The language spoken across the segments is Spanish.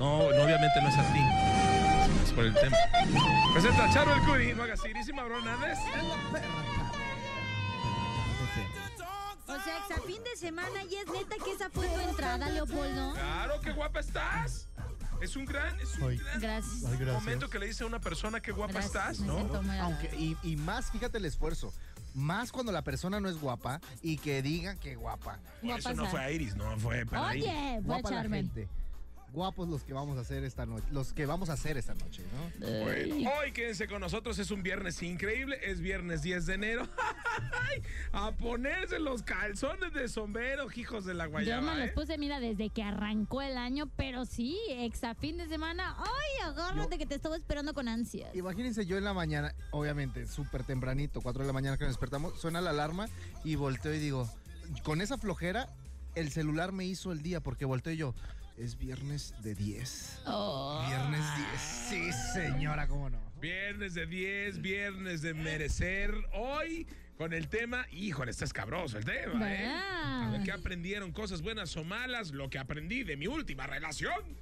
No, no, obviamente no es a ti. Es por el tema. Presenta a Charo el Curi, no hagas iris Hernández. O sea, exa fin de semana y es neta que esa fue tu entrada, Leopoldo. Claro, qué guapa estás. Es un gran, es un gran Gracias. momento que le dice a una persona qué guapa Gracias, estás, ¿no? Aunque, y, y más, fíjate el esfuerzo. Más cuando la persona no es guapa y que digan que guapa. Por eso Guapa no sea. fue a Iris, no fue para Iris. Oye, fue Guapa la Charmen. Guapos los que vamos a hacer esta noche. Los que vamos a hacer esta noche, ¿no? Bueno, hoy quédense con nosotros, es un viernes increíble, es viernes 10 de enero. a ponerse los calzones de sombrero, hijos de la Yo guayaba. me los ¿eh? puse, mira, desde que arrancó el año, pero sí, exa fin de semana. Ay, agárrate que te estaba esperando con ansias. Imagínense yo en la mañana, obviamente, súper tempranito, 4 de la mañana que nos despertamos, suena la alarma y volteo y digo, con esa flojera, el celular me hizo el día porque volteo y yo, es viernes de 10. Oh. Viernes 10. Sí, señora, cómo no. Viernes de 10, viernes de merecer. Hoy con el tema, híjole, está escabroso el tema, ¿eh? A ver qué aprendieron, cosas buenas o malas, lo que aprendí de mi última relación.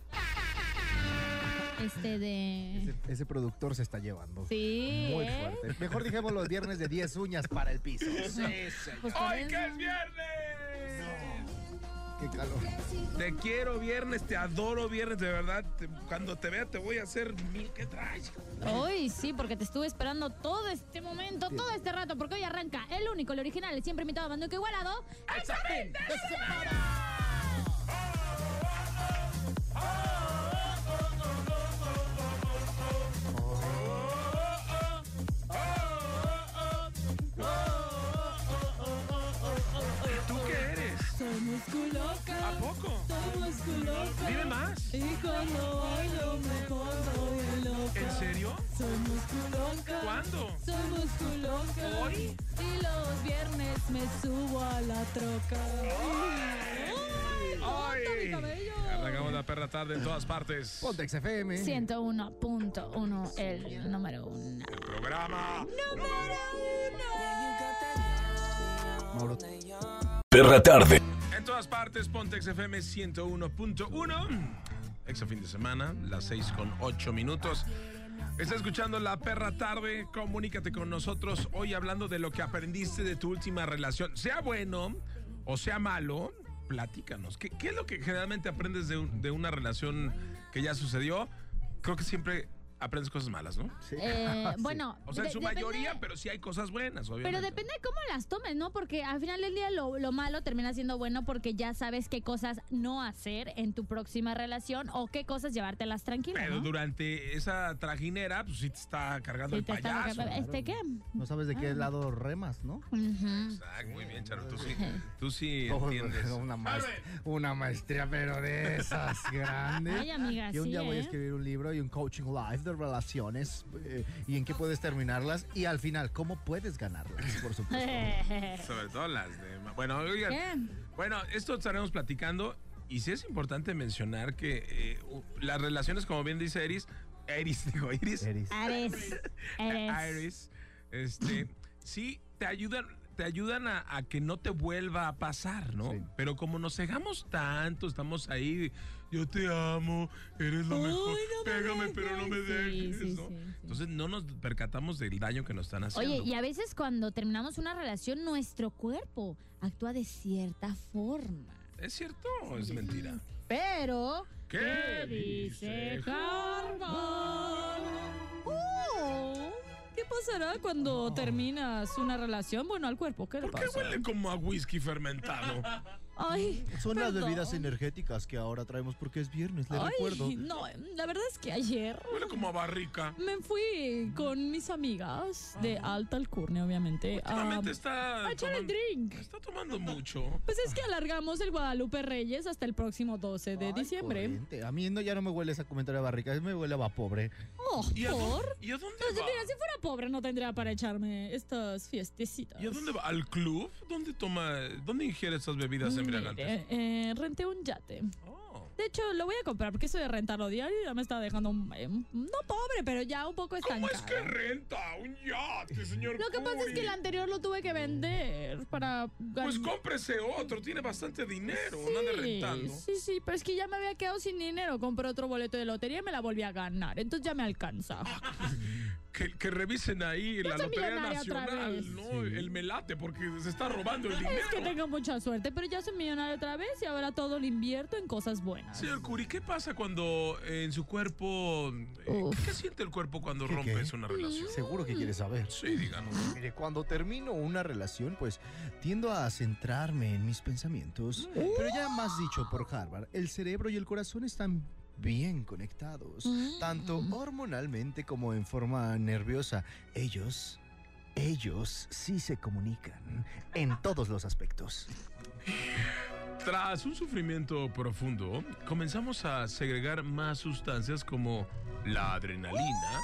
Este de... Ese, ese productor se está llevando. Sí, Muy ¿eh? fuerte. Mejor dijimos los viernes de 10 uñas para el piso. Sí, señor. Pues ¡Hoy que es viernes! Qué calor. Te quiero viernes, te adoro viernes, de verdad. te- cuando te vea te voy a hacer mil. ¿Qué traes? Hoy sí, porque te estuve esperando todo este momento, todo este rato, porque hoy arranca el único, el original, el siempre invitado a Bando que igualado. ¡Examen ¿A poco? Dime más. Y cuando bailo me pongo loca. ¿En serio? Soy musculoca. ¿Cuándo? Soy musculoca. ¿Hoy? Y los viernes me subo a la troca. ¡Ay! mi cabello! Arrancamos la perra tarde en todas partes. Pontex FM. 101.1, el número uno. El programa. Mauro, Perra Tarde. En todas partes, Pontex FM 101.1. Exa fin de semana, las 6 con 8 minutos. Está escuchando La Perra Tarde. Comunícate con nosotros hoy hablando de lo que aprendiste de tu última relación. Sea bueno o sea malo, platícanos. ¿Qué, es lo que generalmente aprendes de, de una relación que ya sucedió? Creo que siempre aprendes cosas malas, ¿no? sí. Eh, Sí. bueno, O sea, en de- su depende- mayoría, pero sí hay cosas buenas, obviamente. Pero depende de cómo las tomes, ¿no? Porque al final del día lo, lo malo termina siendo bueno porque ya sabes qué cosas no hacer en tu próxima relación o qué cosas llevártelas tranquilas, Pero ¿no? durante esa trajinera, pues sí te está cargando Sí, el está- payaso. ¿Este qué? No sabes de qué lado remas, ¿no? Exacto, muy bien, Charo. Tú sí, tú sí Oh, entiendes. Una, maest- una maestría, pero de esas grandes. Ay, amiga, Y un sí, día voy a ¿eh? escribir un libro y un coaching live de relaciones eh, y en qué puedes terminarlas y al final, cómo puedes ganarlas, por supuesto. Sobre todo las de... Bueno, oigan. Bueno, esto estaremos platicando y sí es importante mencionar que eh, las relaciones, como bien dice Iris, Iris, digo Iris, Eris. Eres. Eres. Iris, este, sí te ayudan, te ayudan a, a que no te vuelva a pasar, ¿no? Sí. Pero como nos cegamos tanto, estamos ahí, yo te amo, eres lo mejor, no me pégame, pero no me dejes. Sí, dejes, sí, ¿no? sí, sí. Entonces no nos percatamos del daño que nos están haciendo. Oye, y a veces cuando terminamos una relación, nuestro cuerpo actúa de cierta forma. ¿Es cierto o es mentira? Pero. ¿Qué dice Harvard? Oh, ¿Qué pasará cuando terminas una relación? Bueno, al cuerpo, ¿qué le ¿Por qué pasa? huele como a whisky fermentado? Ay, Son las bebidas energéticas que ahora traemos porque es viernes, le Ay, recuerdo. no, la verdad es que ayer Huele como a barrica. me fui con mis amigas de alta alcurnia, obviamente, a, está a echar el tomando, drink. está tomando mucho. Pues es que alargamos el Guadalupe Reyes hasta el próximo 12 de Ay, diciembre. corriente. A mí no, ya no me huele esa comentario de barrica, me huele a va pobre. Oh, ¿Y a, ¿por? dónde, ¿Y a dónde va? mira, si fuera pobre no tendría para echarme estas fiestecitas. ¿Y a dónde va? ¿Al club? ¿Dónde toma, dónde ingiere estas bebidas embriagantes? Mire, eh, renté un yate. Oh. De hecho, lo voy a comprar porque eso de rentarlo diario ya me está dejando, eh, no pobre, pero ya un poco ¿Cómo estancado. es que renta un yate, señor Lo que pasa es que el anterior lo tuve que vender para Pues cómprese otro, tiene bastante dinero, no ande rentando. Sí, sí, pero es que ya me había quedado sin dinero. Compré otro boleto de lotería y me la volví a ganar. Entonces ya me alcanza. Que, que revisen ahí la Lotería Nacional. ¿no? El melate, porque se está robando el dinero. Es que tengo mucha suerte, pero ya soy millonario otra vez y ahora todo lo invierto en cosas buenas. Señor Curi, ¿qué pasa cuando eh, en su cuerpo... eh. ¿Qué siente el cuerpo cuando ¿Qué, rompes qué? una relación? Seguro que quieres saber. Sí, díganos. Mire, cuando termino una relación, pues tiendo a centrarme en mis pensamientos. Pero ya más dicho por Harvard, el cerebro y el corazón están bien conectados, Mm. tanto hormonalmente como en forma nerviosa. Ellos, ellos sí se comunican en todos los aspectos. Tras un sufrimiento profundo, comenzamos a segregar más sustancias como la adrenalina,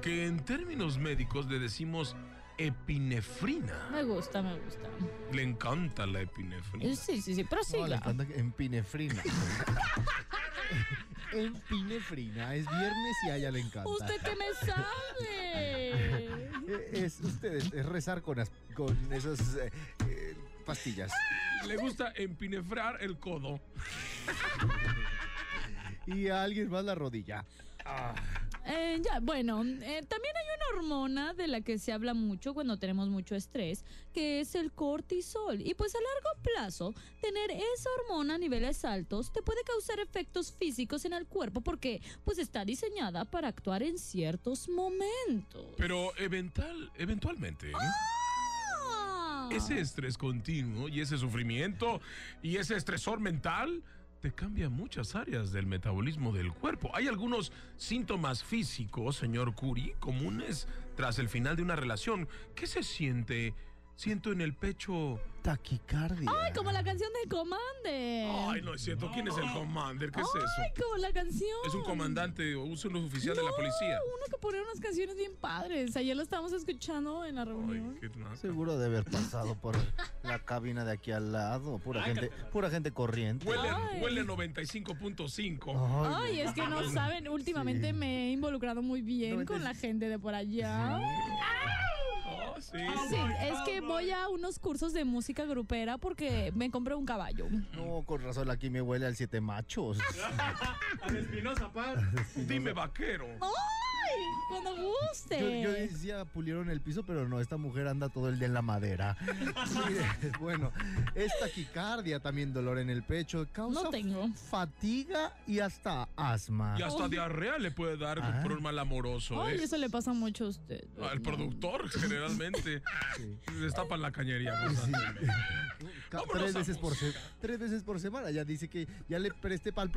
que en términos médicos le decimos epinefrina. Me gusta, me gusta. Le encanta la epinefrina. Sí, sí, sí, pero No, le encanta que- empinefrina. empinefrina. Es viernes y a ella le encanta. ¿Usted qué me sabe? Eh, Es, ustedes, es rezar con, as- con esas eh, eh, pastillas. Le gusta empinefrar el codo. Y a alguien más la rodilla. Eh, ya, bueno, eh, también hay una hormona de la que se habla mucho cuando tenemos mucho estrés, que es el cortisol. Y pues a largo plazo, tener esa hormona a niveles altos te puede causar efectos físicos en el cuerpo porque pues está diseñada para actuar en ciertos momentos. Pero eventual, eventualmente, ¿eh? Ah. ese estrés continuo y ese sufrimiento y ese estresor mental te cambia muchas áreas del metabolismo del cuerpo. Hay algunos síntomas físicos, señor Curi, comunes tras el final de una relación. ¿Qué se siente? Siento en el pecho. Taquicardia. Ay, como la canción del Commander. Ay, no es cierto. ¿Quién es el commander? ¿Qué es Ay, eso? como la canción. Es un comandante o es un oficial de la policía. uno que pone unas canciones bien padres. Ayer lo estábamos escuchando en la reunión. Ay, qué naca. Seguro de haber pasado por la cabina de aquí al lado. Pura gente, pura gente corriente. Huele, Ay. huele 95.5. Ay, es que no saben, últimamente sí. me he involucrado muy bien con la gente de por allá. Oh, sí. Sí, es que voy a unos cursos de música grupera porque me compré un caballo. No, con razón aquí me huele al siete machos. Dime vaquero. ¡Ay! Cuando guste. Yo, yo decía pulieron el piso, pero no, esta mujer anda todo el día en la madera. Mire, bueno, es taquicardia, también dolor en el pecho, causa No tengo. fatiga y hasta asma. Y hasta diarrea le puede dar Ah. por un mal amoroso. Ay, ¿eh? eso le pasa mucho a usted. Al productor, generalmente. Sí. Destapan la cañería Vámonos tres, a veces por se- tres veces por semana. Ya dice que ya le presté para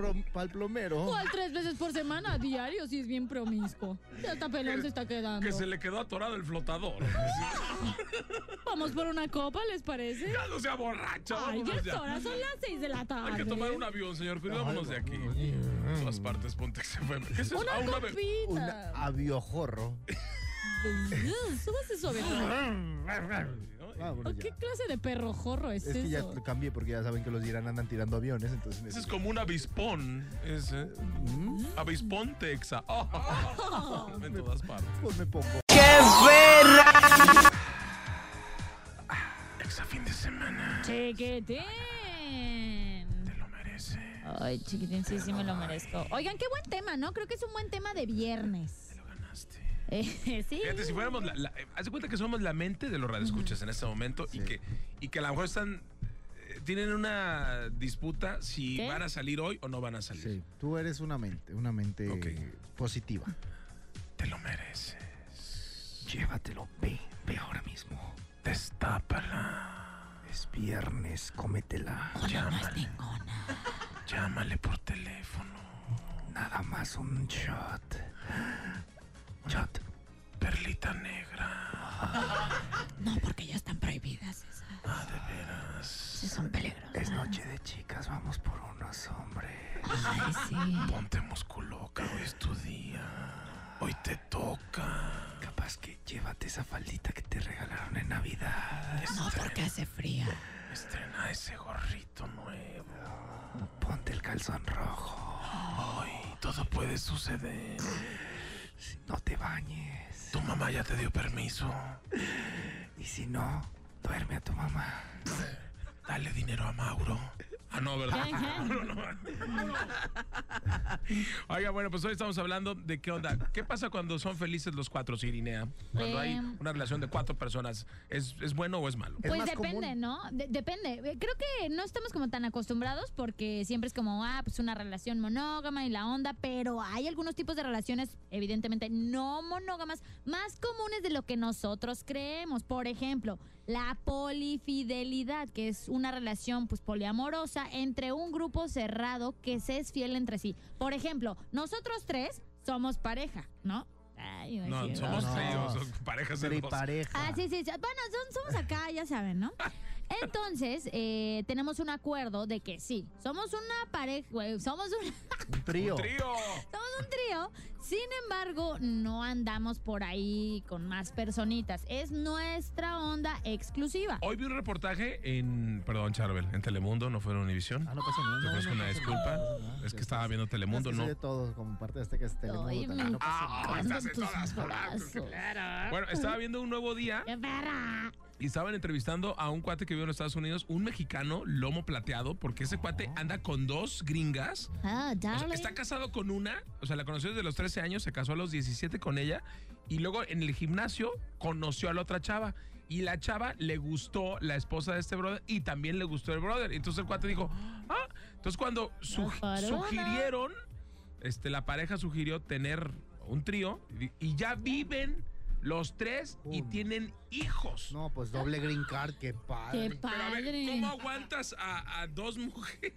el plomero. ¿Cuál tres veces por semana? Diario, si es bien promiscuo. Ya hasta pelón se está quedando. Que se le quedó atorado el flotador. Vamos por una copa, ¿les parece? Ya no sea borracho. Ay, ya vámonos es hora, son las seis de la tarde. Hay que tomar un avión, señor. Cuidámonos de aquí. En todas partes, ponte que se fue. ¿Qué es eso? Una Ah, una be- copita. Un aviojorro. Súbase suave. Vámonos ¿Qué ya. clase de perro jorro es, Es que ya eso? cambié porque ya saben que los Irán andan tirando aviones, entonces Ese es como un avispón. Ese. ¿Mm? Avispón texa. Oh, en todas partes. Pues me pongo. Exa fin de semana. Chiquitín. Te lo merece. Ay, chiquitín, sí, sí me lo merezco. Oigan, qué buen tema, ¿no? Creo que es un buen tema de viernes. Lo ganaste. Eh, sí. Fíjate, si fuéramos la, la- eh, haz de cuenta que somos la mente de los radioescuchas en este momento y, que, y que a lo mejor están. eh, Tienen una disputa si ¿Qué? van a salir hoy o no van a salir. Sí, tú eres una mente, una mente positiva. Te lo mereces. Llévatelo, ve, ve ahora mismo. Destápala. Es viernes, cómetela. Llámale. Llámale por teléfono. Nada más un shot. Perlita negra. No, porque ya están prohibidas esas. Ah, de veras. Sí, son peligrosas. Es noche de chicas, vamos por unos, hombre. Ay, sí. Ponte musculoca, hoy es tu día. Hoy te toca. Capaz que llévate esa faldita que te regalaron en Navidad. No, porque hace frío. Estrena ese gorrito nuevo. Ponte el calzón rojo. Hoy todo puede suceder. No te bañes. Tu mamá ya te dio permiso. Y si no, duerme a tu mamá. Dale dinero a Mauro. Ah, no, ¿verdad? No, no. Oiga, bueno, pues hoy estamos hablando de qué onda. ¿Qué pasa cuando son felices los cuatro, Sirinea? Cuando hay Em. una relación de cuatro personas, ¿es, es bueno o es malo? Es Pues depende, común. ¿no? De- depende. Creo que no estamos como tan acostumbrados porque siempre es como, ah, pues una relación monógama y la onda, pero hay algunos tipos de relaciones, evidentemente no monógamas, más comunes de lo que nosotros creemos. Por ejemplo, la polifidelidad, que es una relación pues poliamorosa entre un grupo cerrado que se es fiel entre sí. Por ejemplo, nosotros tres somos pareja, ¿no? Ay, No, decir, somos ¿no? tríos, son parejas de pareja. Ah, sí, sí, sí. Bueno, son- somos acá, ya saben, ¿no? Entonces, eh, tenemos un acuerdo de que sí, somos una pareja, güey, somos un, Un trío. Un trío. somos un trío, sin embargo, no andamos por ahí con más personitas. Es nuestra onda exclusiva. Hoy vi un reportaje en, perdón, Charbel, en Telemundo, no fue en Univisión. Ah, no pasa nada. Te ofrezco no una disculpa. no. Es que estaba viendo Telemundo, Es que ¿no? de todo, como parte de este que es Telemundo. Ay, me también, no pasa Ah, estás en todas. Bueno, estaba viendo un nuevo día ¡Qué perra! Y estaban entrevistando a un cuate que vive en los Estados Unidos, un mexicano, lomo plateado, porque ese cuate anda con dos gringas. Ah, O sea, darling. está casado con una, o sea, la conoció desde los 13 años, se casó a los 17 con ella y luego en el gimnasio conoció a la otra chava. Y la chava le gustó la esposa de este brother y también le gustó el brother. Entonces el cuate dijo, ah, entonces cuando su- sugirieron, este, la pareja sugirió tener un trío y, y ya viven los tres y tienen hijos. No, pues doble green card, qué padre. ¡Qué Pero a ver, padre! ¿cómo aguantas a, a dos mujeres?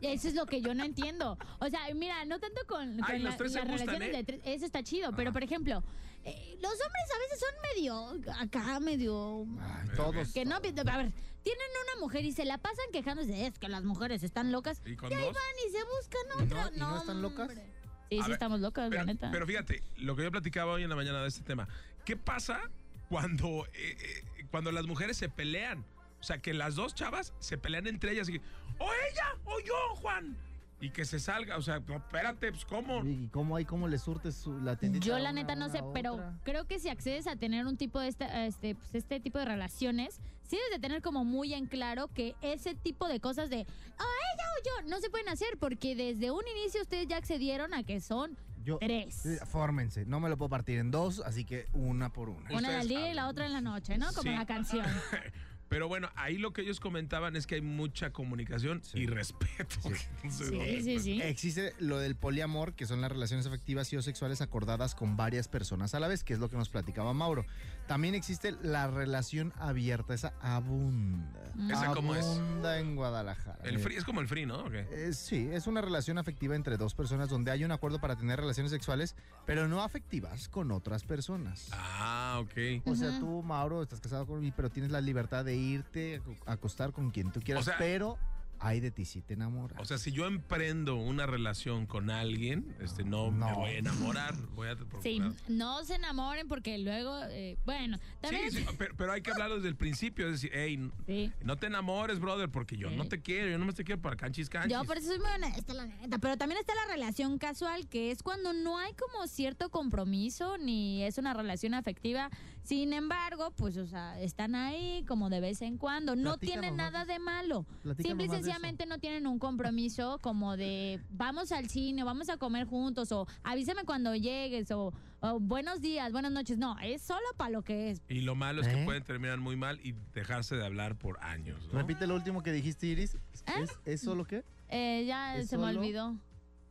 Eso es lo que yo no entiendo. O sea, mira, no tanto con, con Ay, los la- tres se las gustan, relaciones ¿eh? de tres, eso está chido, pero por ejemplo, eh, los hombres a veces son medio acá, medio Ay, todos. que no, a ver, tienen una mujer y se la pasan quejándose, es que las mujeres están locas. ¿Y con y ahí dos? van y se buscan ¿Y no- otra. y no están locas? hombre. Sí, A sí ver, estamos locas, Pero, la neta. pero fíjate, lo que yo platicaba hoy en la mañana de este tema, ¿qué pasa cuando, eh, eh, cuando las mujeres se pelean? O sea, que las dos chavas se pelean entre ellas y o ella o yo, Juan. Y que se salga, o sea, no, espérate, pues ¿cómo? ¿Y cómo hay cómo le surtes su, la tiendita Yo la una, neta no sé, pero creo que si accedes a tener un tipo de este, este, pues, este tipo de relaciones, sí debes de tener como muy en claro que ese tipo de cosas de, ah, ella o yo, no se pueden hacer porque desde un inicio ustedes ya accedieron a que son Yo, tres. eh, Fórmense, no me lo puedo partir en dos, así que una por una. Una al día y la otra en la noche, ¿no? Como Sí. la canción. Pero bueno, ahí lo que ellos comentaban es que hay mucha comunicación Sí. y respeto. Entonces, Sí, no, sí, sí. Existe lo del poliamor, que son las relaciones afectivas y o sexuales acordadas con varias personas a la vez, que es lo que nos platicaba Mauro. También existe la relación abierta, esa abunda. ¿Esa cómo es? Abunda en Guadalajara. El free es como el free, ¿no? Eh, sí, es una relación afectiva entre dos personas donde hay un acuerdo para tener relaciones sexuales, pero no afectivas con otras personas. Ah, ok. O sea, tú, Mauro, estás casado con mí, pero tienes la libertad de irte a co- a acostar con quien tú quieras, O sea- pero hay de ti si te enamoras. O sea, si yo emprendo una relación con alguien, este, no, me voy a enamorar. Voy a Sí, no se enamoren porque luego, eh, bueno, también... Sí, sí, pero, pero hay que hablarlo desde el principio. Es decir, hey, Sí. no te enamores, brother, porque yo Sí. no te quiero. Yo no me te quiero para canchis canchis. Yo por eso soy muy honesta, la neta. Pero también está la relación casual, que es cuando no hay como cierto compromiso, ni es una relación afectiva. Sin embargo, pues, o sea, están ahí como de vez en cuando. No Platícanos tienen más nada de malo. Platícanos Simple y sencillamente no tienen un compromiso como de vamos al cine, o vamos a comer juntos, o avísame cuando llegues, o, o buenos días, buenas noches. No, es solo para lo que es. Y lo malo es que ¿Eh? pueden terminar muy mal y dejarse de hablar por años. ¿no? Repite lo último que dijiste, Iris. ¿Eh? ¿Es, ¿Es solo qué? Eh, ya ¿Es se me solo?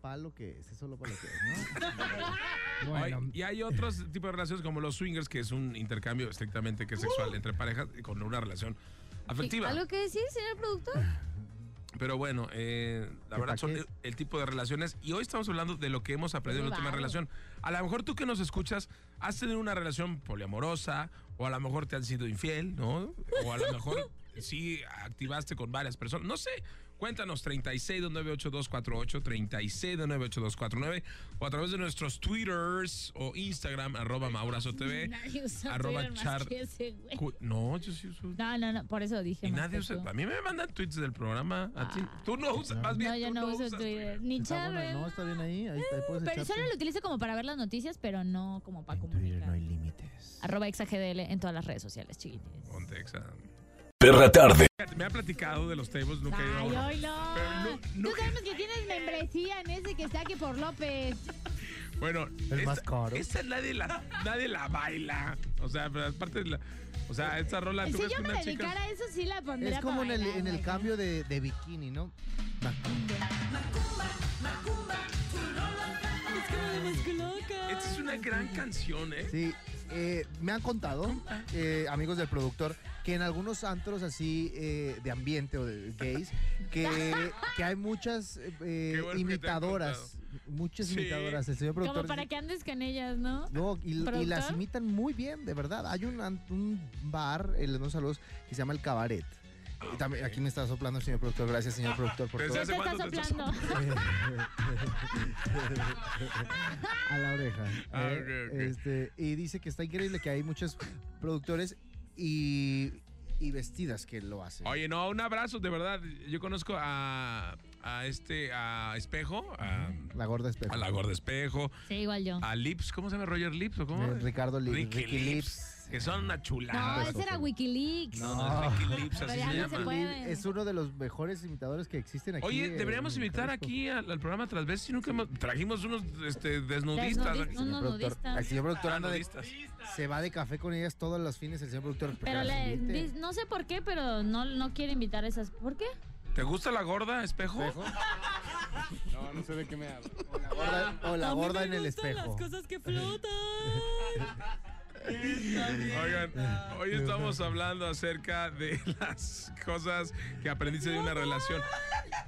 Olvidó. Palo que es, es solo para lo que es, ¿no? Ay, y hay otros tipos de relaciones como los swingers, que es un intercambio estrictamente que es sexual entre parejas y con una relación afectiva. ¿Algo que decir, señor productor? Pero bueno, eh, la ¿Que verdad son el, el tipo de relaciones. Y hoy estamos hablando de lo que hemos aprendido en la última relación. A lo mejor tú que nos escuchas, has tenido una relación poliamorosa, o a lo mejor te han sido infiel, ¿no? O a lo mejor sí activaste con varias personas. No sé. Cuéntanos 36298248, 36298249, o a través de nuestros Twitters o Instagram, arroba Maurazo TV. Nadie usa arroba char- No, yo sí uso. No, no, no, por eso dije. Y más nadie usa. tú. A mí me mandan tweets del programa. A ti. Ah. Tú no usas, más bien. No, yo no uso Twitter. Ni Está Charbel. no, está bien ahí. Ahí, ahí puedes Pero echarte. solo lo utilizo como para ver las noticias, pero no como para En Twitter comunicar. no hay límites. Arroba exagdl en todas las redes sociales, chiquitines. Ponte, exa. Perra tarde. Me ha platicado de los tables, nunca he Ay, ido. oílo. Pero no- Tú sabemos que tienes membresía en ese que está aquí por López. Bueno, El más caro. Esa nadie la, nadie la baila. O sea, pero aparte de la. O sea, esta rola, ¿tú Si crees yo que me una chica. dedicara a eso, sí la pondría Es como en para el, bailar, en el güey. cambio de, de bikini, ¿no? Esta es una gran canción, ¿eh? Sí, eh, me han contado, eh, amigos del productor, que en algunos antros así eh, de ambiente o de gays, que, que hay muchas eh, bueno imitadoras, muchas Sí. imitadoras. El señor productor Como para dice- que andes con ellas, ¿no? No, y, y las imitan muy bien, de verdad. Hay un, an- un bar, eh, les mando saludos, que se llama El Cabaret. Y también, aquí me está soplando el señor productor. Gracias, señor productor, por Desde todo. a la oreja. Ah, eh. Este, y dice que está increíble que hay muchos productores y, y vestidas que lo hacen. Oye, no, un abrazo, de verdad. Yo conozco a, a este, a Espejo, a, La gorda espejo. a la Gorda Espejo, Sí, igual yo. a Lips, ¿cómo se llama Roger Lips o cómo? Eh, Ricardo Li- Ricky, Ricky Lips, Lips. Que son una No, chulada. ese era Wikileaks. No, no, es Lips, así Pero ya se no se llama. puede. Es uno de los mejores imitadores que existen aquí. Oye, deberíamos en invitar Jalisco. aquí al, al programa Transvesti. Nunca hemos- trajimos unos este, desnudistas. Unos productor, nudistas. el señor productor anda de- nudistas. se va de café con ellas todos los fines, el señor productor. Pero le, dis- no sé por qué, pero no, no quiere invitar a esas. ¿Por qué? ¿Te gusta la gorda, Espejo? No, no sé de qué me hablo. O la gorda, o la gorda en el espejo. cosas que flotan. Oigan, hoy estamos hablando acerca de las cosas que aprendiste de una relación.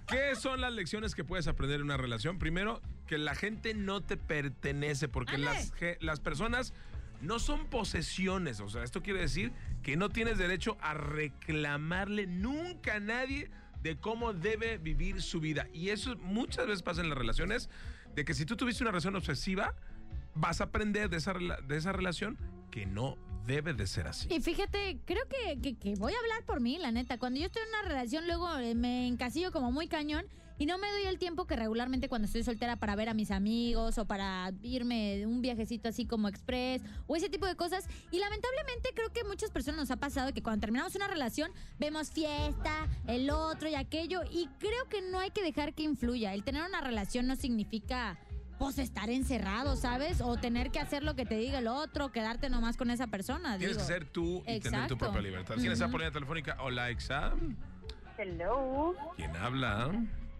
¿Qué son las lecciones que puedes aprender en una relación? Primero, que la gente no te pertenece, porque las, las personas no son posesiones. O sea, esto quiere decir que no tienes derecho a reclamarle nunca a nadie de cómo debe vivir su vida. Y eso muchas veces pasa en las relaciones, de que si tú tuviste una relación obsesiva, vas a aprender de esa, de esa relación que no debe de ser así. Y fíjate, creo que, voy a hablar por mí, la neta. Cuando yo estoy en una relación, luego eh, me encasillo como muy cañón y no me doy el tiempo que regularmente cuando estoy soltera para ver a mis amigos o para irme un viajecito así como express o ese tipo de cosas. Y lamentablemente creo que muchas personas nos ha pasado que cuando terminamos una relación vemos fiesta, el otro y aquello. Y creo que no hay que dejar que influya. El tener una relación no significa pues estar encerrado, ¿sabes? O tener que hacer lo que te diga el otro, quedarte nomás con esa persona. Tienes que ser tú y tener tu propia libertad. ¿Tienes esa Ujú. polilla telefónica? Hola, Exa. Hello. ¿Quién habla?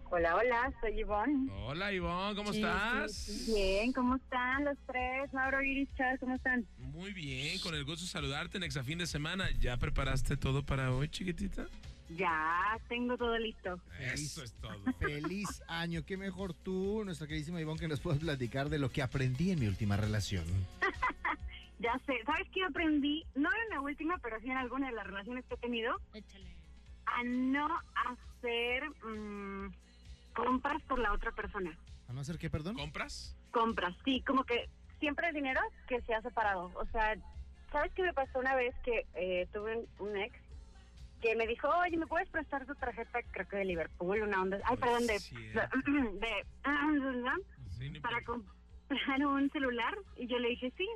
Hola, hola, soy Ivonne. Hola, Ivonne, ¿cómo Sí, estás? Bien, ¿cómo están los tres? Mauro, Iris, Chávez, ¿cómo están? Muy bien, con el gusto de saludarte en Exa fin de semana. ¿Ya preparaste todo para hoy, chiquitita? Ya tengo todo listo. Eso es todo. Feliz año. Qué mejor tú, nuestra queridísima Ivonne, que nos puedas platicar de lo que aprendí en mi última relación. Ya sé, ¿sabes qué aprendí? No en la última, pero sí en alguna de las relaciones que he tenido, Échale. a no hacer mm, compras por la otra persona. ¿A no hacer qué, perdón? ¿Compras? Compras, sí, como que siempre el dinero que se ha separado. O sea, ¿sabes qué me pasó una vez que eh, tuve un, un ex que me dijo, oye, ¿me puedes prestar tu tarjeta? Creo que de Liverpool, una onda. Ay, perdón, de. Sí, de, de Sí, ni para comprar un celular y yo le dije sí.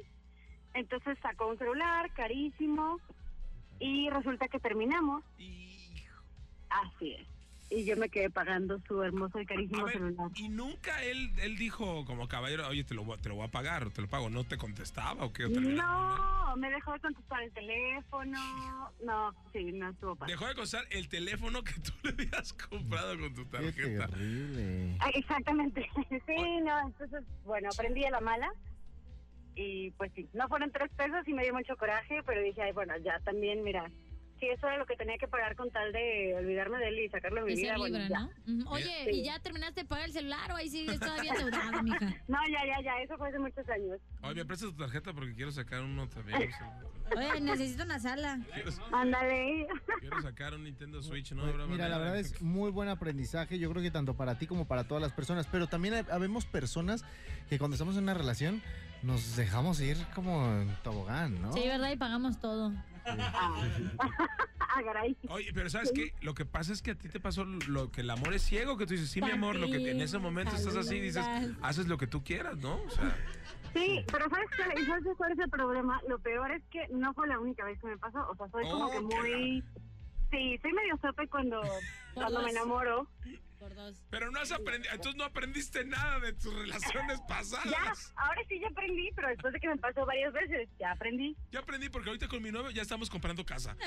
Entonces sacó un celular carísimo y resulta que terminamos. Hijo. Así es. Y yo me quedé pagando su hermoso y A carísimo ver, celular. y nunca él, él dijo como caballero, oye, te lo, voy- te lo voy a pagar, o te lo pago. ¿No te contestaba o qué? ¿O mal? No, me dejó de contestar el teléfono. No, sí, no estuvo padre. Dejó de contestar el teléfono que tú le habías comprado con tu Qué tarjeta. terrible. Ah, Exactamente. Sí, no, entonces, bueno, aprendí a la mala. Y pues sí, no fueron tres pesos y me dio mucho coraje, pero dije, ay, bueno, ya también, mira, si eso era lo que tenía que pagar con tal de olvidarme de él y sacarlo de mi vida. ya. ¿no? Oye, Sí. ¿y ya terminaste de pagar el celular o ahí sigues todavía endeudada, mija? No, ya, ya, ya, eso fue hace muchos años. Oye, me prestas tu tarjeta porque quiero sacar uno también. Oye, necesito una sala. Quiero, Ándale. quiero sacar un Nintendo Switch, ¿no? Mira, la verdad es muy buen aprendizaje, yo creo que tanto para ti como para todas las personas, pero también habemos personas que cuando estamos en una relación nos dejamos ir como en tobogán, ¿no? Sí, ¿verdad? Y pagamos todo. Ah. Oye, pero ¿sabes qué? Lo que pasa es que a ti te pasó lo que el amor es ciego, que tú dices, sí, mi amor, lo que en ese momento estás así, dices, haces lo que tú quieras, ¿no? O sea, Sí, pero ¿sabes qué? ¿Y ¿Sabes cuál es el problema? Lo peor es que no fue la única vez que me pasó. O sea, soy como Oh, que qué muy... Sí, soy medio sope cuando, cuando me enamoro. Por dos. pero no has aprendido, entonces no aprendiste nada de tus relaciones Ya, pasadas. ahora sí ya aprendí, pero después de que me pasó varias veces, ya aprendí. Ya aprendí porque ahorita con mi novio ya estamos comprando casa.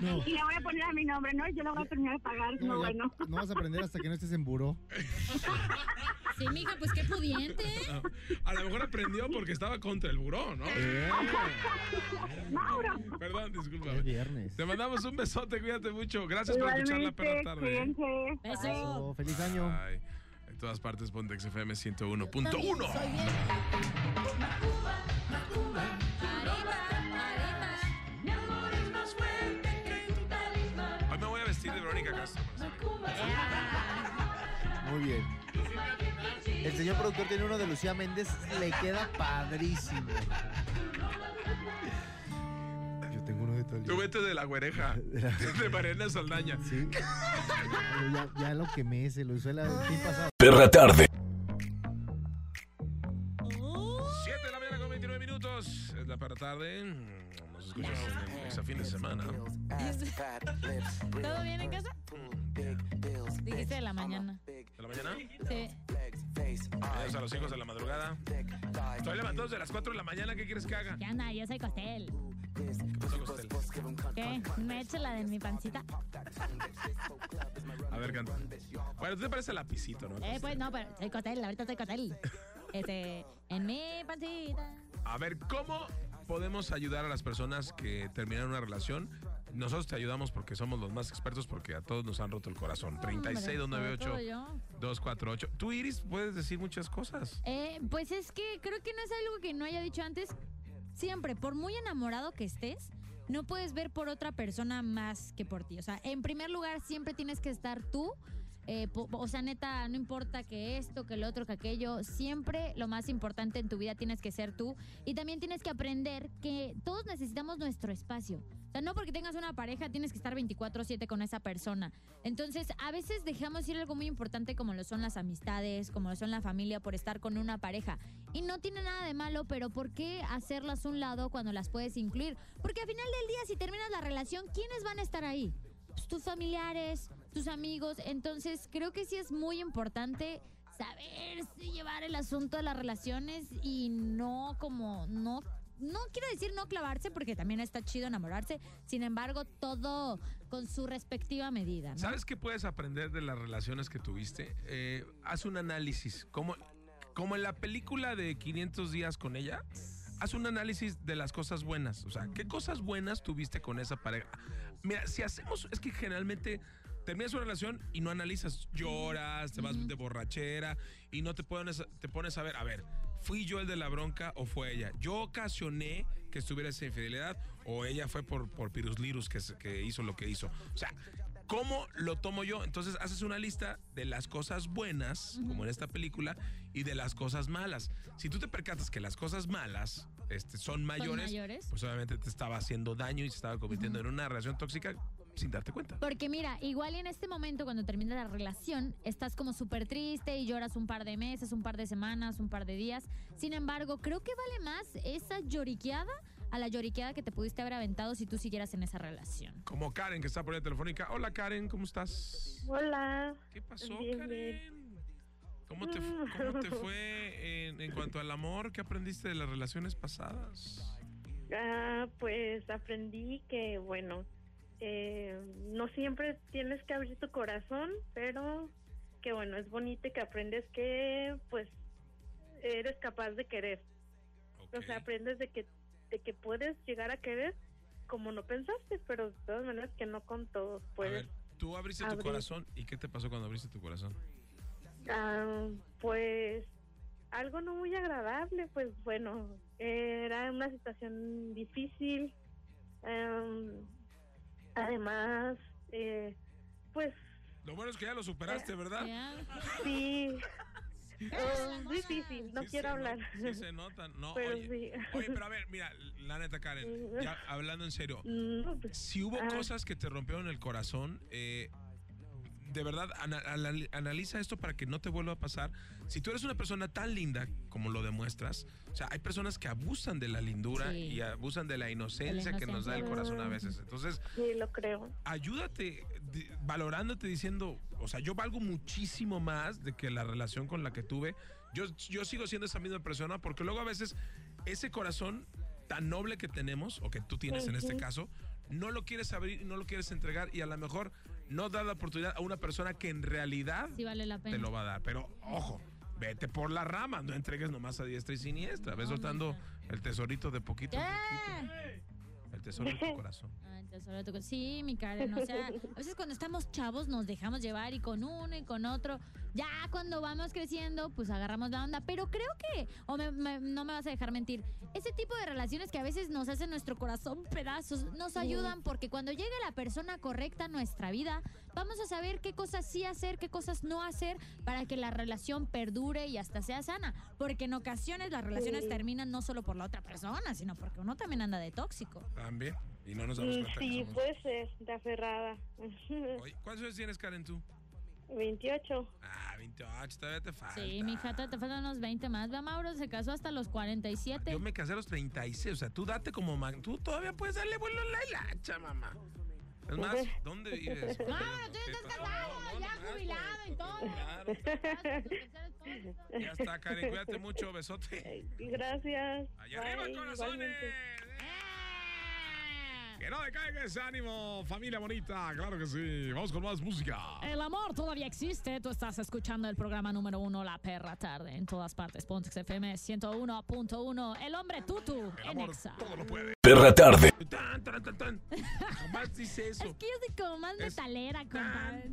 No, Y le voy a poner a mi nombre, ¿no? Yo lo voy a terminar de pagar, no, no, ya- bueno. no vas a aprender hasta que no estés en buró. Sí, mija, pues qué pudiente. A lo mejor aprendió porque estaba contra el buró, ¿no? Mauro. Perdón, viernes. Te mandamos un besote, cuídate mucho. Gracias por escuchar la perra Igualmente, tarde. Cuídense. Beso. Oh, feliz año. Ay, en todas partes Pontex FM 101.1. Soy bien. Hoy me voy a vestir de Verónica Castro. Muy bien. El señor productor tiene uno de Lucía Méndez, le queda padrísimo. De Tú Talía. vete de la güereja. De Mariana Saldaña. Sí. Ya, ya lo quemé, se lo hizo el fin pasado. Perra tarde. 7 de la mañana con 29 minutos. Es la para tarde. Nos escuchas en esa fin de semana. ¿Todo bien en casa? Dijiste de la mañana. ¿De la mañana? Sí. Adiós a los hijos de la madrugada. Estoy levantado desde las 4 de la mañana. ¿Qué quieres que haga? ¿Qué onda? Yo soy Costel. ¿Qué. ¿Me echo la de mi pancita? A ver, canta. Bueno, tú te parece lapicito, ¿no? Eh, pues no, pero soy Costel, ahorita soy Costel. Este, en mi pancita. A ver, ¿cómo podemos ayudar a las personas que terminan una relación? Nosotros te ayudamos porque somos los más expertos porque a todos nos han roto el corazón. 36 Hombre, 298 sobre todo yo. 248. Tú, Iris, puedes decir muchas cosas. Eh, pues es que creo que no es algo que no haya dicho antes. Siempre, por muy enamorado que estés, no puedes ver por otra persona más que por ti. O sea, en primer lugar, siempre tienes que estar tú. Eh, o sea, neta, no importa que esto, que lo otro, que aquello, siempre lo más importante en tu vida tienes que ser tú. Y también tienes que aprender que todos necesitamos nuestro espacio. O sea, no porque tengas una pareja tienes que estar 24/7 con esa persona. Entonces, a veces dejamos ir algo muy importante como lo son las amistades, como lo son la familia por estar con una pareja. Y no tiene nada de malo, pero ¿por qué hacerlas un lado cuando las puedes incluir? Porque al final del día, si terminas la relación, ¿quiénes van a estar ahí? Pues, tus familiares, tus amigos. Entonces, creo que sí es muy importante saber llevar el asunto de las relaciones y no como, no no quiero decir no clavarse porque también está chido enamorarse, sin embargo, todo con su respectiva medida. ¿Sabes qué puedes aprender de las relaciones que tuviste? Eh, haz un análisis. Como, como en la película de 500 días con ella, haz un análisis de las cosas buenas. O sea, ¿qué cosas buenas tuviste con esa pareja? Mira, si hacemos, es que generalmente terminas una relación y no analizas, lloras, te vas de borrachera y no te pones, te pones a ver, a ver, ¿fui yo el de la bronca o fue ella? ¿Yo ocasioné que estuviera esa infidelidad o ella fue por, por Pirus Lirus que, que hizo lo que hizo? O sea, ¿cómo lo tomo yo? Entonces haces una lista de las cosas buenas, como en esta película, y de las cosas malas. Si tú te percatas que las cosas malas este, son mayores, mayores? pues obviamente te estaba haciendo daño y se estaba convirtiendo en una relación tóxica sin darte cuenta. Porque mira, igual en este momento cuando termina la relación, estás como súper triste y lloras un par de meses, un par de semanas, un par de días. Sin embargo, creo que vale más esa lloriqueada a la lloriqueada que te pudiste haber aventado si tú siguieras en esa relación. Como Karen, que está por ahí telefónica. Hola Karen, ¿cómo estás? Hola. ¿Qué pasó, Bien, Karen? ¿Cómo te, cómo te fue en, en cuanto al amor? ¿Qué aprendiste de las relaciones pasadas? Ah, pues aprendí que, bueno, eh, no siempre tienes que abrir tu corazón, pero que, bueno, es bonito y que aprendes que, pues, eres capaz de querer. O sea, aprendes de que, de que puedes llegar a querer como no pensaste, pero de todas maneras que no con todos A puedes. ver, tú abriste tu corazón y ¿qué te pasó cuando abriste tu corazón? Ah, pues algo no muy agradable, pues bueno, era una situación difícil. Em, además, eh, pues Lo bueno es que ya lo superaste, ¿verdad? Ya. sí, eh, difícil, no Sí quiero hablar. sí se nota. No, Pero oye, sí. oye, pero a ver, mira, la neta, Karen, ya hablando en serio, No, pues, si hubo Ah. cosas que te rompieron el corazón, eh, de verdad, ana- anal- analiza esto para que no te vuelva a pasar. Si tú eres una persona tan linda como lo demuestras, o sea, hay personas que abusan de la lindura Sí. y abusan de la inocencia que nos da el corazón a veces. Entonces, sí, lo creo. ayúdate valorándote diciendo, o sea, yo valgo muchísimo más de que la relación con la que tuve. Yo, yo sigo siendo esa misma persona porque luego a veces ese corazón tan noble que tenemos, o que tú tienes en este caso, no lo quieres abrir y no lo quieres entregar y a lo mejor no dar la oportunidad a una persona que en realidad Sí vale la pena. te lo va a dar. Pero ojo, vete por la rama, no entregues nomás a diestra y siniestra. Ves soltando el tesorito de poquito en ¡Eh! poquito. El tesoro de tu corazón. Ay, tesoro de tu co- Sí, mi Karen, o sea, a veces cuando estamos chavos nos dejamos llevar y con uno y con otro. Ya cuando vamos creciendo, pues agarramos la onda. Pero creo que, o me- me- no me vas a dejar mentir, ese tipo de relaciones que a veces nos hacen nuestro corazón pedazos, nos ayudan porque cuando llegue la persona correcta a nuestra vida, vamos a saber qué cosas sí hacer, qué cosas no hacer para que la relación perdure y hasta sea sana. Porque en ocasiones las relaciones Sí. terminan no solo por la otra persona, sino porque uno también anda de tóxico. También. Y no nos damos Mm, cuenta. que Sí, somos- puede ser, de aferrada. Oye, ¿Cuántos años tienes, Karen, tú? 28. Ah, 28, todavía te falta. Sí, mi hija, te faltan unos 20 más. Ve, Mauro se casó hasta los 47. Yo me casé a los 36, o sea, tú date como... mag- Tú todavía puedes darle vuelo a la hilacha, mamá. Es más, ¿dónde vives? No, tú ya estás casado, ya jubilado y todo. Claro, ya está, Karen, cuídate mucho, besote. Gracias. Allá arriba, corazones. igualmente. Que no decaiga ese ánimo, familia bonita, claro que sí. Vamos con más música. El amor todavía existe. Tú estás escuchando el programa número uno, La Perra Tarde, en todas partes. Pontex FM 101.1. El hombre tutu El en amor Exa. todo lo puede. Perra tarde. Tan, tan, tan, tan. Jamás dice eso. Es que yo soy como más Es metalera, compadre.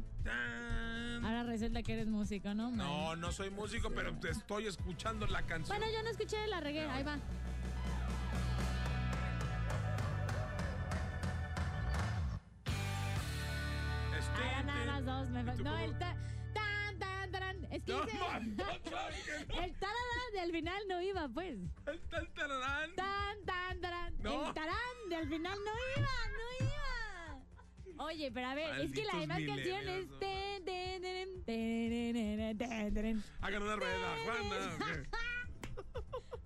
Ahora resulta que eres músico, ¿no? man? No, no soy músico, pero te estoy escuchando la canción. Bueno, yo no escuché, la regué. Ahí va. Nada más dos. Me ¿Y fal- tú No, el ta- tan, tan, tan. Es que No, dice- no, no, claro que no. el tararán del final no iba, pues. Tan, tararán. Tan, tan, tarán. El tarán del final no iba, no iba. Oye, pero a ver, es que la demás canción es. Hagan una rueda, Juana.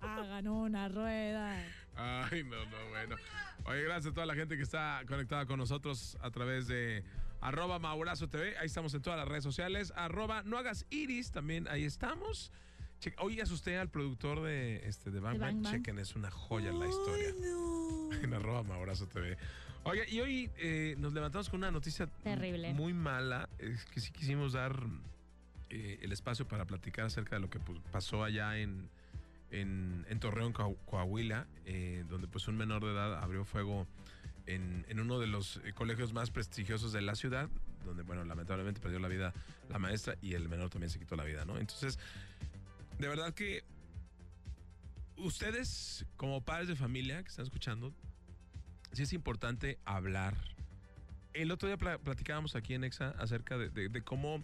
Hagan una rueda. Ay, no, no, bueno. Oye, gracias a toda la gente que está conectada con nosotros a través de arroba Maurazo TV. Ahí estamos en todas las redes sociales. Arroba no hagas iris, también ahí estamos. Che- Hoy asusté al productor de, este, de Bang De Bang. Bang Bang. Chequen, es una joya la historia. En arroba Maurazo TV. Oiga, y hoy eh, nos levantamos con una noticia Terrible. muy mala. Es que sí quisimos dar eh, el espacio para platicar acerca de lo que pues, pasó allá en, en, en Torreón, Coa- Coahuila, eh, donde pues un menor de edad abrió fuego en, uno de los eh, colegios más prestigiosos de la ciudad, donde, bueno, lamentablemente perdió la vida la maestra y el menor también se quitó la vida, ¿no? Entonces, de verdad que ustedes, como padres de familia que están escuchando, sí es importante hablar. El otro día pla- platicábamos aquí en Exa acerca de cómo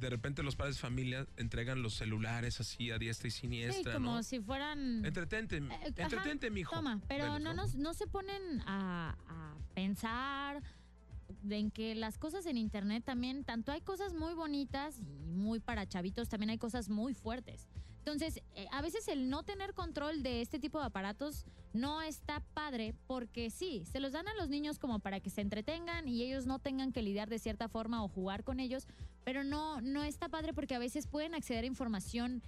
de repente los padres de familia entregan los celulares así a diestra y Sí, siniestra, como ¿no? si fueran. Entretente, Eh, ajá, entretente, mijo. Toma, pero no, nos, no se ponen a, a pensar en que las cosas en internet también, tanto hay cosas muy bonitas y muy para chavitos, también hay cosas muy fuertes. Entonces, eh, a veces el no tener control de este tipo de aparatos no está padre porque sí, se los dan a los niños como para que se entretengan y ellos no tengan que lidiar de cierta forma o jugar con ellos, pero no, no está padre porque a veces pueden acceder a información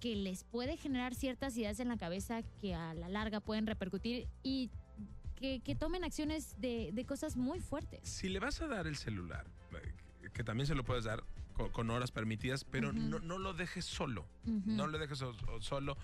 que les puede generar ciertas ideas en la cabeza que a la larga pueden repercutir y que, que tomen acciones de, de cosas muy fuertes. Si le vas a dar el celular, eh, que también se lo puedes dar con, con horas permitidas, pero no, no lo dejes solo. No lo dejes so- so- solo.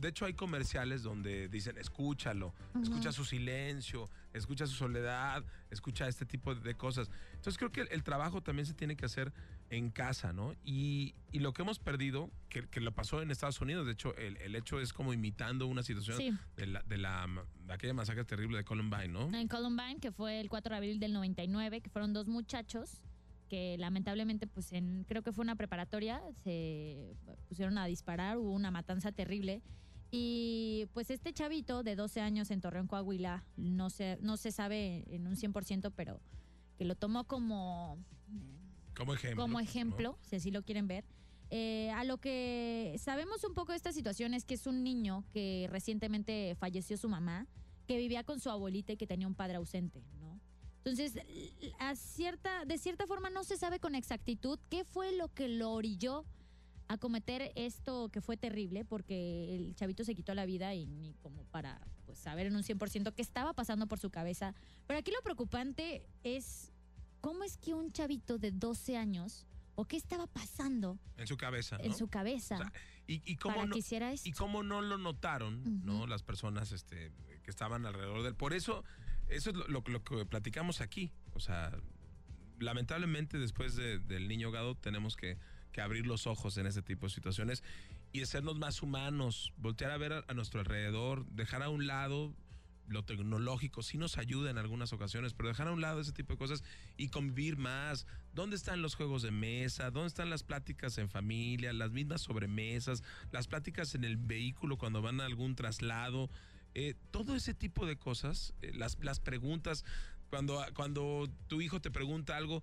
De hecho, hay comerciales donde dicen, escúchalo, escucha su silencio, escucha su soledad, escucha este tipo de cosas. Entonces creo que el, el trabajo también se tiene que hacer en casa, ¿no? Y, y lo que hemos perdido, que, que lo pasó en Estados Unidos, de hecho, el, el hecho es como imitando una situación Sí. de, la, de, la, de aquella masacre terrible de Columbine, ¿no? En Columbine, que fue el 4 de abril del 99, que fueron dos muchachos que lamentablemente, pues en, creo que fue una preparatoria, se pusieron a disparar, hubo una matanza terrible. Y pues este chavito de 12 años en Torreón, Coahuila, no se, no se sabe en un 100%, pero que lo tomó como, Como ejemplo. como ¿no? ejemplo, si así lo quieren ver. Eh, a lo que sabemos un poco de esta situación es que es un niño que recientemente falleció su mamá, que vivía con su abuelita y que tenía un padre ausente, ¿no? Entonces, a cierta, de cierta forma no se sabe con exactitud qué fue lo que lo orilló a cometer esto que fue terrible, porque el chavito se quitó la vida y ni como para pues, saber en un 100% qué estaba pasando por su cabeza. Pero aquí lo preocupante es cómo es que un chavito de 12 años, o qué estaba pasando En su cabeza, ¿no? en su cabeza O sea, y, y cómo para no, que hiciera esto. y cómo no lo notaron, ¿no? Las personas este, que estaban alrededor de él. Por eso, eso es lo, lo- lo que platicamos aquí. O sea, lamentablemente después de- del niño gado tenemos que, que abrir los ojos en ese tipo de situaciones y hacernos más humanos, voltear a ver a, a nuestro alrededor, dejar a un lado lo tecnológico, sí nos ayuda en algunas ocasiones, pero dejar a un lado ese tipo de cosas y convivir más. ¿Dónde están los juegos de mesa? ¿Dónde están las pláticas en familia? Las mismas sobremesas, las pláticas en el vehículo cuando van a algún traslado. Eh, todo ese tipo de cosas, eh, las, las preguntas, cuando, cuando tu hijo te pregunta algo,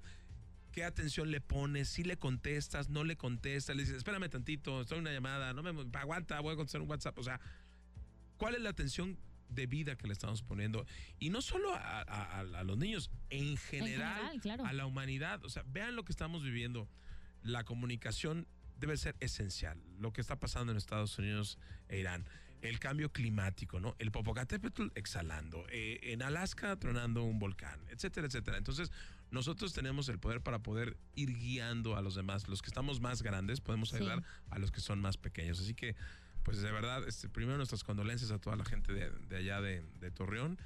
¿qué atención le pones? Si le contestas, no le contestas, le dices, espérame tantito, estoy en una llamada, no me aguanta, voy a contestar un WhatsApp. O sea, ¿cuál es la atención de vida que le estamos poniendo? Y no solo a, a- a- los niños, en general, general, claro. a la humanidad. O sea, vean lo que estamos viviendo. La comunicación debe ser esencial. Lo que está pasando en Estados Unidos e Irán. El cambio climático, ¿no? El Popocatépetl exhalando. eh, en Alaska tronando un volcán, etcétera, etcétera. Entonces, nosotros tenemos el poder para poder ir guiando a los demás. Los que estamos más grandes podemos Sí. ayudar a los que son más pequeños. Así que, pues de verdad, este, primero nuestras condolencias a toda la gente de, de allá de, de Torreón.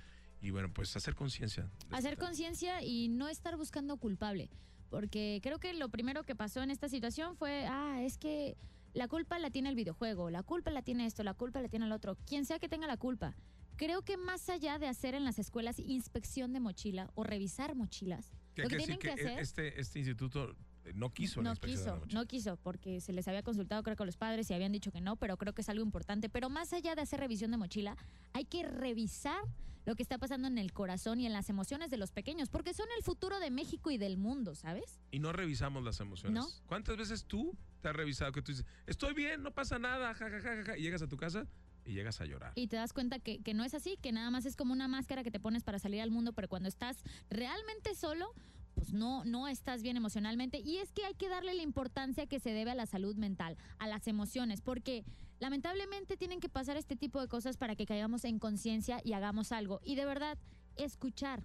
Y bueno, pues hacer conciencia. este Hacer conciencia y no estar buscando culpable. Porque creo que lo primero que pasó en esta situación fue, ah, es que la culpa la tiene el videojuego, la culpa la tiene esto, la culpa la tiene el otro, quien sea que tenga la culpa. Creo que más allá de hacer en las escuelas inspección de mochila o revisar mochilas, lo que, tienen que, que hacer... este, este instituto no quiso la no inspección de la quiso, no quiso, porque se les había consultado creo que a los padres y habían dicho que no, pero creo que es algo importante. Pero más allá de hacer revisión de mochila, hay que revisar lo que está pasando en el corazón y en las emociones de los pequeños, porque son el futuro de México y del mundo, ¿sabes? Y no revisamos las emociones. No. ¿Cuántas veces tú te has revisado que tú dices, estoy bien, no pasa nada, ja, ja, ja, ja, ja", y llegas a tu casa y llegas a llorar? Y te das cuenta que, que no es así, que nada más es como una máscara que te pones para salir al mundo, pero cuando estás realmente solo, pues no, no estás bien emocionalmente. Y es que hay que darle la importancia que se debe a la salud mental, a las emociones, porque lamentablemente tienen que pasar este tipo de cosas para que caigamos en conciencia y hagamos algo. Y de verdad, escuchar,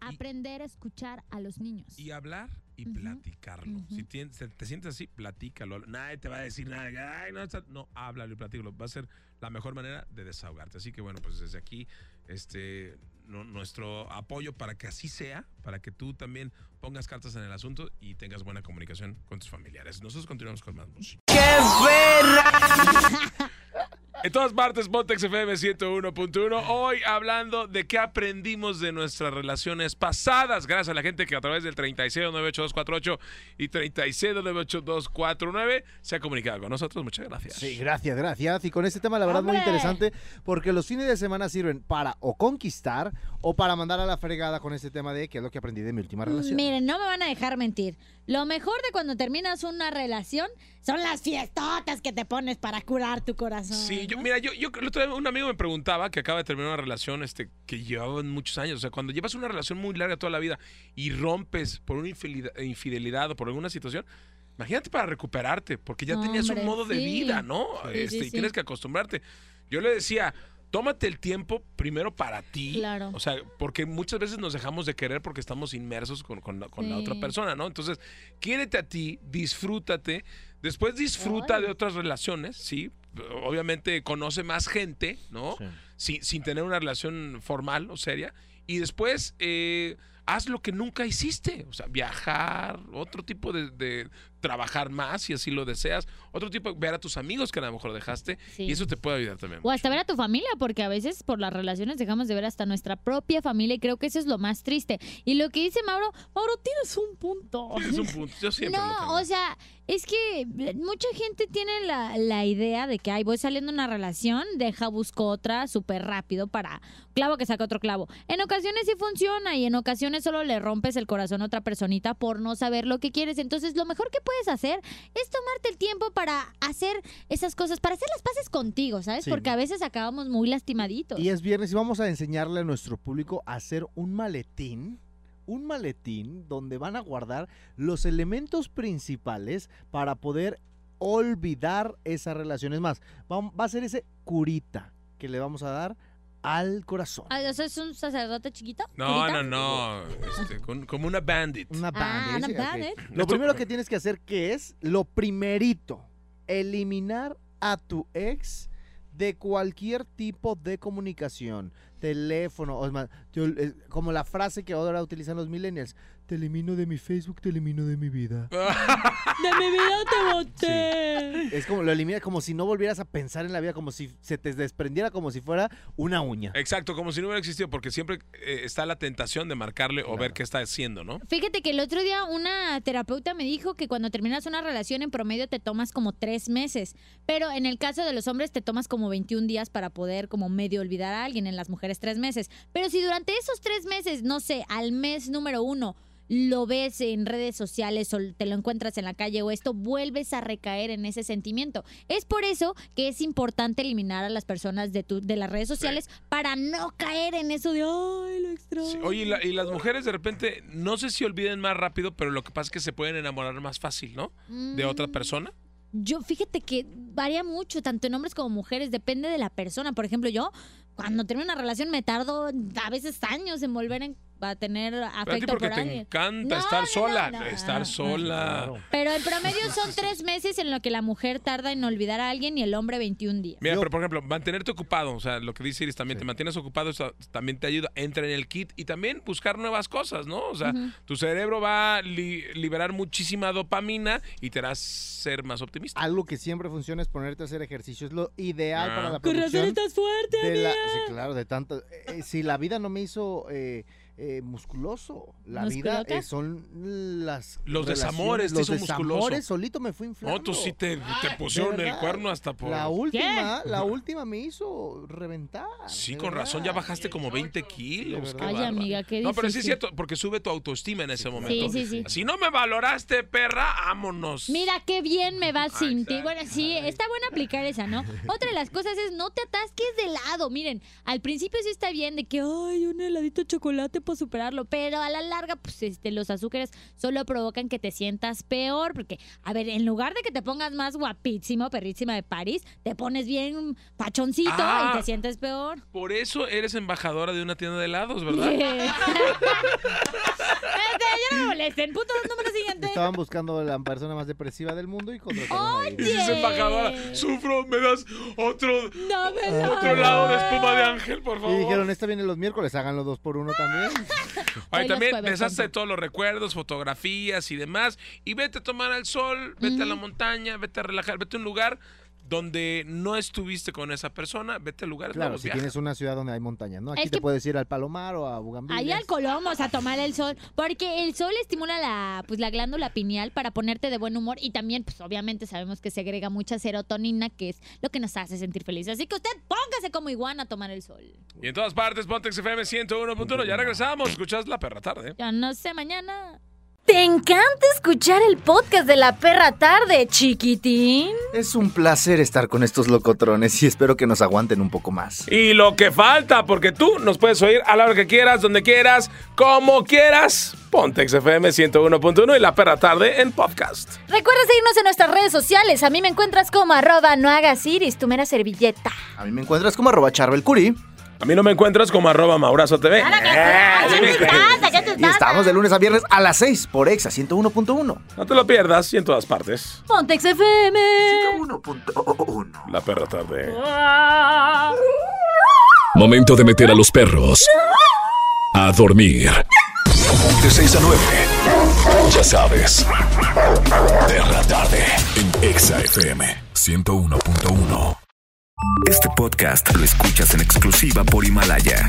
aprender a escuchar a los niños. Y hablar y platicarlo. Si te sientes así, platícalo. Nadie te va a decir nada. Ay, no, está- no, háblalo y platícalo. Va a ser la mejor manera de desahogarte. Así que bueno, pues desde aquí, este, nuestro apoyo para que así sea, para que tú también pongas cartas en el asunto y tengas buena comunicación con tus familiares. Nosotros continuamos con más música. En todas partes, Pontex FM 101.1. Hoy hablando de qué aprendimos de nuestras relaciones pasadas. Gracias a la gente que a través del 36982248 y 36982249 se ha comunicado con nosotros. Muchas gracias. Sí, gracias, gracias. Y con este tema, la verdad, muy interesante, porque los fines de semana sirven para o conquistar o para mandar a la fregada con este tema de qué es lo que aprendí de mi última relación. Miren, no me van a dejar mentir. Lo mejor de cuando terminas una relación son las fiestotas que te pones para curar tu corazón. Sí, yo, mira, yo, yo el otro día un amigo me preguntaba que acaba de terminar una relación este, que llevaban muchos años. O sea, cuando llevas una relación muy larga toda la vida y rompes por una infidelidad, infidelidad o por alguna situación, imagínate para recuperarte, porque ya tenías un modo de sí. vida, ¿no? Este, sí, y tienes que acostumbrarte. Yo le decía, tómate el tiempo primero para ti. Claro. O sea, porque muchas veces nos dejamos de querer porque estamos inmersos con, con la, con la Sí. otra persona, ¿no? Entonces, quiérete a ti, disfrútate. Después disfruta Ay. de otras relaciones, ¿sí? Obviamente conoce más gente, ¿no? Sin, sin tener una relación formal o seria. Y después eh, haz lo que nunca hiciste. O sea, viajar, otro tipo de, de trabajar más si así lo deseas. Otro tipo, ver a tus amigos que a lo mejor dejaste. Sí. Y eso te puede ayudar también. O hasta ver a tu familia, porque a veces por las relaciones dejamos de ver hasta nuestra propia familia y creo que eso es lo más triste. Y lo que dice Mauro, Mauro, tienes un punto. Tienes un punto. Yo siempre lo No, tengo. o sea, es que mucha gente tiene la, la idea de que, ay, voy saliendo de una relación, deja, busco otra súper rápido para clavo que saca otro clavo. En ocasiones sí funciona y en ocasiones solo le rompes el corazón a otra personita por no saber lo que quieres. Entonces, lo mejor que puedes hacer es tomarte el tiempo para hacer esas cosas, para hacer las paces contigo, ¿sabes? Sí. Porque a veces acabamos muy lastimaditos. Y es viernes y vamos a enseñarle a nuestro público a hacer un maletín. Un maletín donde van a guardar los elementos principales para poder olvidar esa relación. Es más, va, va a ser ese curita que le vamos a dar al corazón. Ah, o sea, ¿Es un sacerdote chiquito? No, ¿Curita? no, no. este, con- como una bandit. Una Ah, bandit. una sí, ok. bandit. Lo primero que tienes que hacer, que es lo primerito, eliminar a tu ex de cualquier tipo de comunicación, teléfono, o es más, yo, eh, como la frase que ahora utilizan los millennials, te elimino de mi Facebook, te elimino de mi vida. De mi vida te boté. Es como lo eliminas como si no volvieras a pensar en la vida, como si se te desprendiera como si fuera una uña. Exacto, como si no hubiera existido, porque siempre eh, está la tentación de marcarle o ver qué está haciendo, ¿no? Fíjate que el otro día una terapeuta me dijo que cuando terminas una relación en promedio te tomas como tres meses, pero en el caso de los hombres te tomas como 21 días para poder como medio olvidar a alguien, en las mujeres tres meses. Pero si durante esos tres meses, no sé, al mes número uno, lo ves en redes sociales o te lo encuentras en la calle o esto, vuelves a recaer en ese sentimiento. Es por eso que es importante eliminar a las personas de, tu, de las redes sociales para no caer en eso de, ay, lo extraño. Sí, Oye, y, la- y las mujeres de repente, no sé si olviden más rápido, pero lo que pasa es que se pueden enamorar más fácil, ¿no? De otra Mm. persona. Yo, fíjate que varía mucho, tanto en hombres como mujeres, depende de la persona. Por ejemplo, yo, cuando termino una relación, me tardo a veces años en volver en- a tener Pero a ti afecto porque por te alguien. encanta No, estar no, sola. no, no. Estar sola. Pero en promedio son tres meses en lo que la mujer tarda en olvidar a alguien y el hombre 21 días. Mira, pero por ejemplo, mantenerte ocupado, o sea, lo que dice Iris también, te mantienes ocupado, eso también te ayuda. Entra en el kit y también buscar nuevas cosas, ¿no? O sea, Ujú. tu cerebro va a li- liberar muchísima dopamina y te harás ser más optimista. Algo que siempre funciona es ponerte a hacer ejercicio. Es lo ideal Ah. para la Con razón producción. estás fuerte, de la- sí, claro, de tanto. eh, si la vida no me hizo eh, eh, musculoso, la vida eh, son las. Los desamores te los hizo musculoso. desamores, solito me fui inflando. No, tú sí te, te pusieron el cuerno hasta por... La última, la última me hizo reventar. Sí, con razón, ya bajaste como 20 kilos. qué Ay, amiga, qué No, pero sí es difícil. cierto, porque sube tu autoestima en ese momento. sí, sí. Si no me valoraste, perra, vámonos. Mira qué bien me va sin ti. Bueno, sí, está bueno aplicar esa, ¿no? Otra de las cosas es no te atasques de helado. Miren, al principio sí está bien de que, ay, un heladito de chocolate superarlo, pero a la larga, pues este, los azúcares solo provocan que te sientas peor, porque, a ver, en lugar de que te pongas más guapísimo, perrísima de París, te pones bien pachoncito Ah. y te sientes peor. Por eso eres embajadora de una tienda de helados, ¿verdad? Este, ya no me molesten, punto número siguiente. Estaban buscando la persona más depresiva del mundo y contrataron a Y embajadora, sufro, me das otro, No me otro lado de espuma de ángel, por Y favor. dijeron, esta viene los miércoles, háganlo dos por uno también. Ay, Hoy también deshazte de todos los recuerdos, fotografías y demás. Y vete a tomar al sol, vete a la montaña, vete a relajar, vete a un lugar donde no estuviste con esa persona, vete a lugares Claro, si viaja. tienes una ciudad donde hay montañas, ¿no? Aquí Es te que- puedes ir al Palomar o a Ahí Bugambilias. al Colomos a tomar el sol, porque el sol estimula la, pues, la glándula pineal para ponerte de buen humor y también, pues obviamente sabemos que segrega mucha serotonina, que es lo que nos hace sentir felices. Así que usted póngase como iguana a tomar el sol. Y en todas partes, Pontex FM 101.1. Ya regresamos. Escuchas la perra tarde. Ya no sé, mañana. ¿Te encanta escuchar el podcast de la perra tarde, chiquitín? Es un placer estar con estos locotrones y espero que nos aguanten un poco más. Y lo que falta, porque tú nos puedes oír a la hora que quieras, donde quieras, como quieras. Pontex FM 101.1 y La Perra Tarde en podcast. Recuerda seguirnos en nuestras redes sociales. A mí me encuentras como arroba no hagas iris, tu mera servilleta. A mí me encuentras como arroba charbelcuri. A mí no me encuentras como arroba Maurazo TV. Y estamos de lunes a viernes a las 6 por Exa 101.1. No te lo pierdas y en todas partes. Pontex FM. 101.1. La Perra Tarde. Momento de meter a los perros a dormir. De 6 a 9. Ya sabes. Perra Tarde en Exa FM 101.1. Este podcast lo escuchas en exclusiva por Himalaya.